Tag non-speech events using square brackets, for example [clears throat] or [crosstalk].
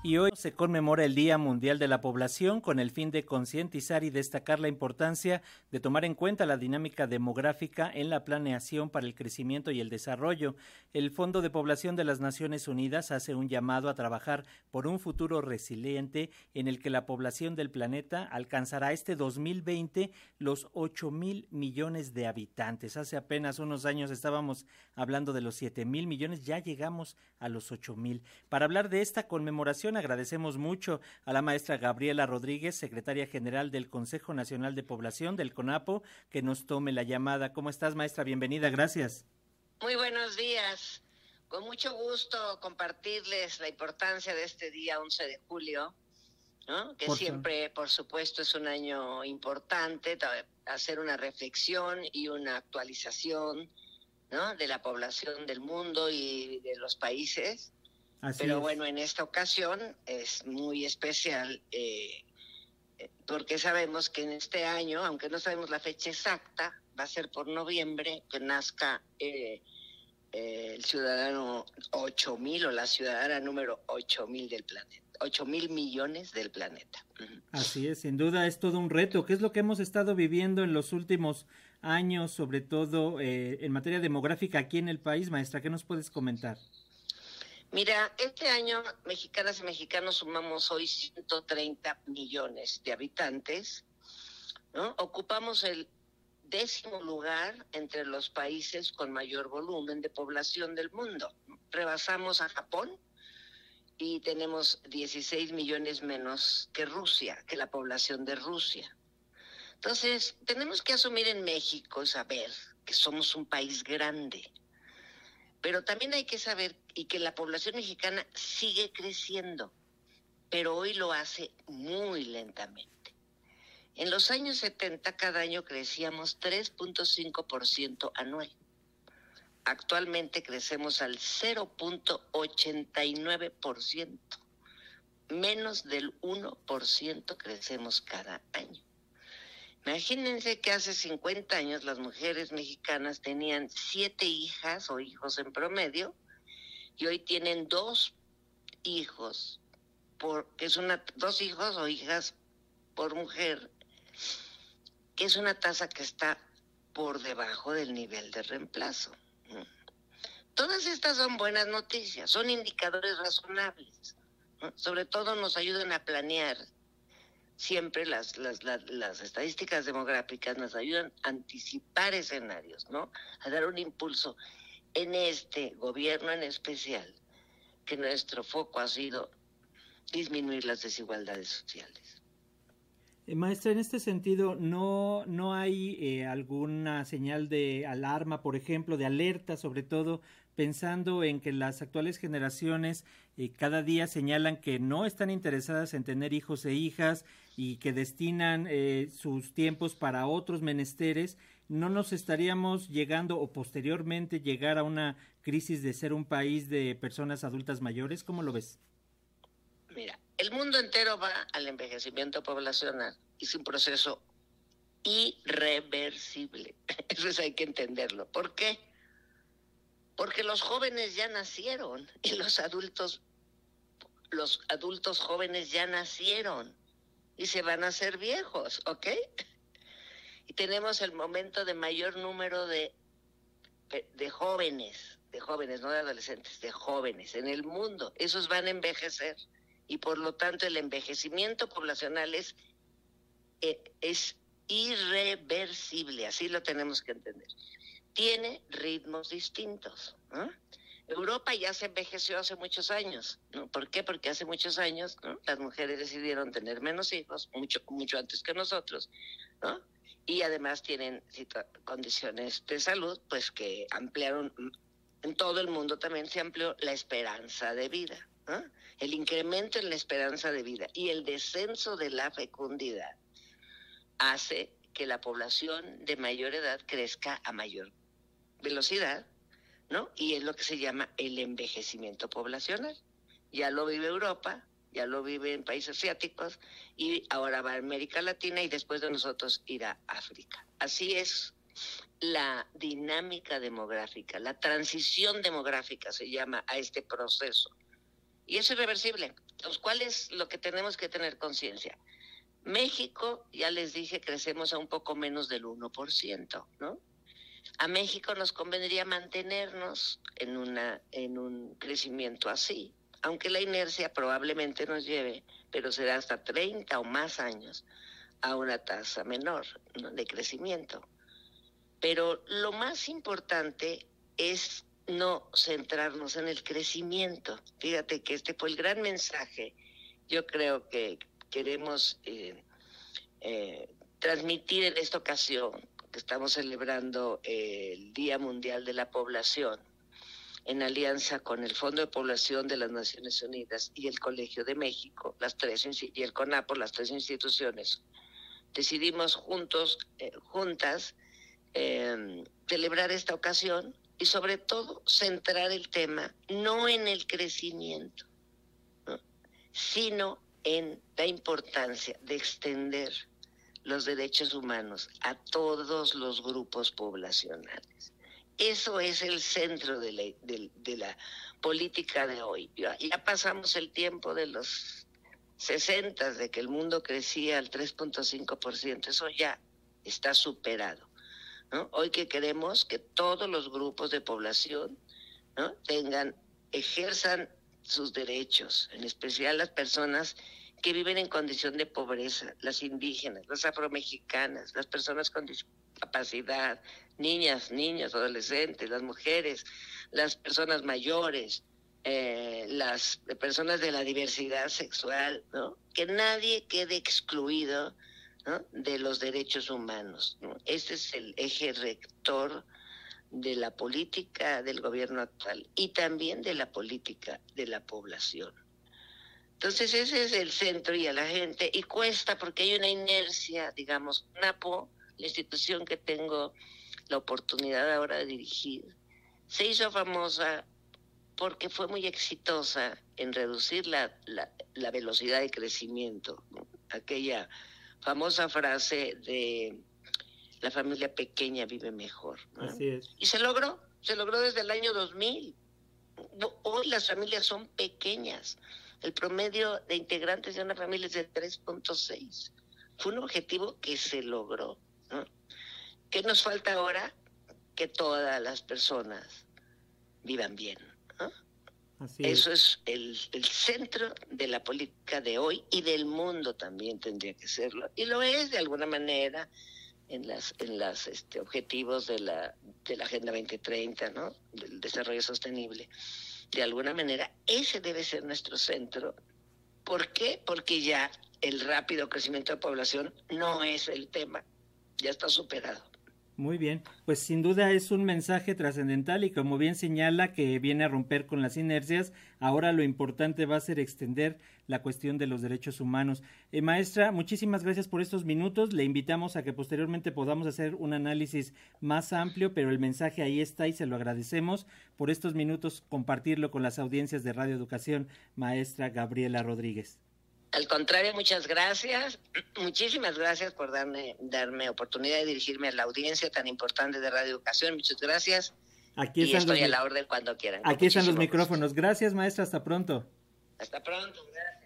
Y hoy se conmemora el Día Mundial de la Población con el fin de concientizar y destacar la importancia de tomar en cuenta la dinámica demográfica en la planeación para el crecimiento y el desarrollo. El Fondo de Población de las Naciones Unidas hace un llamado a trabajar por un futuro resiliente en el que la población del planeta alcanzará este 2020 los 8 mil millones de habitantes. Hace apenas unos años estábamos hablando de los 7 mil millones, ya llegamos a los 8 mil. Para hablar de esta conmemoración, agradecemos mucho a la maestra Gabriela Rodríguez, secretaria general del Consejo Nacional de Población del CONAPO, que nos tome la llamada. ¿Cómo estás, maestra? Bienvenida, gracias. Muy buenos días. Con mucho gusto compartirles la importancia de este día 11 de julio, que siempre, por supuesto, es un año importante, hacer una reflexión y una actualización de la población del mundo y de los países. Pero bueno, en esta ocasión es muy especial eh, porque sabemos que en este año, aunque no sabemos la fecha exacta, va a ser por noviembre que nazca eh, eh, el ciudadano 8000 o la ciudadana número 8000 del planeta. 8 mil millones del planeta. Así es, sin duda es todo un reto. ¿Qué es lo que hemos estado viviendo en los últimos años, sobre todo en materia demográfica aquí en el país, maestra? ¿Qué nos puedes comentar? Mira, este año mexicanas y mexicanos sumamos hoy 130 millones de habitantes, ¿no? Ocupamos el décimo lugar entre los países con mayor volumen de población del mundo. Rebasamos a Japón y tenemos 16 millones menos que Rusia, que la población de Rusia. Entonces, tenemos que asumir en México, saber que somos un país grande, pero también hay que saber y que la población mexicana sigue creciendo, pero hoy lo hace muy lentamente. En los años 70 cada año crecíamos 3.5% anual. Actualmente crecemos al 0.89%. Menos del 1% crecemos cada año. Imagínense que hace 50 años las mujeres mexicanas tenían siete hijas o hijos en promedio y hoy tienen dos hijos, que es una, dos hijos o hijas por mujer, que es una tasa que está por debajo del nivel de reemplazo. Todas estas son buenas noticias, son indicadores razonables. Sobre todo nos ayudan a planear siempre las, las, las, estadísticas demográficas nos ayudan a anticipar escenarios, ¿no? A dar un impulso en este gobierno en especial, que nuestro foco ha sido disminuir las desigualdades sociales. Eh, maestra, en este sentido, ¿no, no hay eh, alguna señal de alarma, por ejemplo, de alerta, sobre todo pensando en que las actuales generaciones eh, cada día señalan que no están interesadas en tener hijos e hijas y que destinan eh, sus tiempos para otros menesteres, no nos estaríamos llegando o posteriormente llegar a una crisis de ser un país de personas adultas mayores? ¿Cómo lo ves? Mira, el mundo entero va al envejecimiento poblacional. Es un proceso irreversible. [laughs] Eso hay que entenderlo. ¿Por qué? Porque los jóvenes ya nacieron y los adultos, los adultos jóvenes ya nacieron y se van a hacer viejos, ¿ok? Y tenemos el momento de mayor número de, de jóvenes, de jóvenes, no de adolescentes, de jóvenes en el mundo. Esos van a envejecer y por lo tanto el envejecimiento poblacional es, eh, es irreversible, así lo tenemos que entender tiene ritmos distintos. Europa ya se envejeció hace muchos años. ¿Por qué? Porque hace muchos años las mujeres decidieron tener menos hijos, mucho, mucho antes que nosotros, ¿no? y además tienen condiciones de salud, pues que ampliaron, en todo el mundo también se amplió la esperanza de vida. El incremento en la esperanza de vida y el descenso de la fecundidad hace que la población de mayor edad crezca a mayor velocidad, ¿no? Y es lo que se llama el envejecimiento poblacional. Ya lo vive Europa, ya lo vive en países asiáticos y ahora va a América Latina y después de nosotros irá a África. Así es la dinámica demográfica, la transición demográfica se llama a este proceso. Y es irreversible. Entonces, ¿cuál es lo que tenemos que tener conciencia? México, ya les dije, crecemos a un poco menos del 1%, ¿no? A México nos convendría mantenernos en, una, en un crecimiento así, aunque la inercia probablemente nos lleve, pero será hasta 30 o más años, a una tasa menor de crecimiento. Pero lo más importante es no centrarnos en el crecimiento. Fíjate que este fue el gran mensaje. Yo creo que queremos eh, eh, transmitir en esta ocasión que estamos celebrando el Día Mundial de la Población en alianza con el Fondo de Población de las Naciones Unidas y el Colegio de México, las tres y el CONAPO, las tres instituciones, decidimos juntos, eh, juntas, eh, celebrar esta ocasión y sobre todo centrar el tema no en el crecimiento, sino en la importancia de extender los derechos humanos a todos los grupos poblacionales. Eso es el centro de la, de, política de hoy. Ya, pasamos el tiempo de los 60, de que el mundo crecía al 3.5%, eso ya está superado. Hoy que queremos que todos los grupos de población tengan, ejerzan sus derechos, en especial las personas que viven en condición de pobreza, las indígenas, las afromexicanas, las personas con discapacidad, niñas, niños, adolescentes, las mujeres, las personas mayores, eh, las personas de la diversidad sexual, ¿no? Que nadie quede excluido de los derechos humanos. ¿no? Ese es el eje rector de la política del gobierno actual y también de la política de la población. Entonces ese es el centro y a la gente, y cuesta porque hay una inercia, digamos, NAPO, la institución que tengo la oportunidad ahora de dirigir, se hizo famosa porque fue muy exitosa en reducir la, la, velocidad de crecimiento. Aquella famosa frase de la familia pequeña vive mejor. Así es. Y se logró, se logró desde el año 2000. Hoy las familias son pequeñas. El promedio de integrantes de una familia es de 3.6. Fue un objetivo que se logró. ¿Qué nos falta ahora? Que todas las personas vivan bien. Eso es el, centro de la política de hoy y del mundo también tendría que serlo. Y lo es de alguna manera en las en las este, objetivos de la de la Agenda 2030, ¿no? Del desarrollo sostenible. De alguna manera ese debe ser nuestro centro. ¿Por qué? Porque ya el rápido crecimiento de población no es el tema, ya está superado. Muy bien, pues sin duda es un mensaje trascendental y como bien señala que viene a romper con las inercias, ahora lo importante va a ser extender la cuestión de los derechos humanos. Eh, maestra, muchísimas gracias por estos minutos. Le invitamos a que posteriormente podamos hacer un análisis más amplio, pero el mensaje ahí está y se lo agradecemos por estos minutos compartirlo con las audiencias de Radio Educación, maestra Gabriela Rodríguez. Al contrario, muchas gracias. [clears throat] Muchísimas gracias por darme, darme oportunidad de dirigirme a la audiencia tan importante de Radio Educación. Muchas gracias. Aquí y estoy a la orden cuando quieran. Aquí están los micrófonos. Gracias, maestra. Hasta pronto. Hasta pronto. Gracias.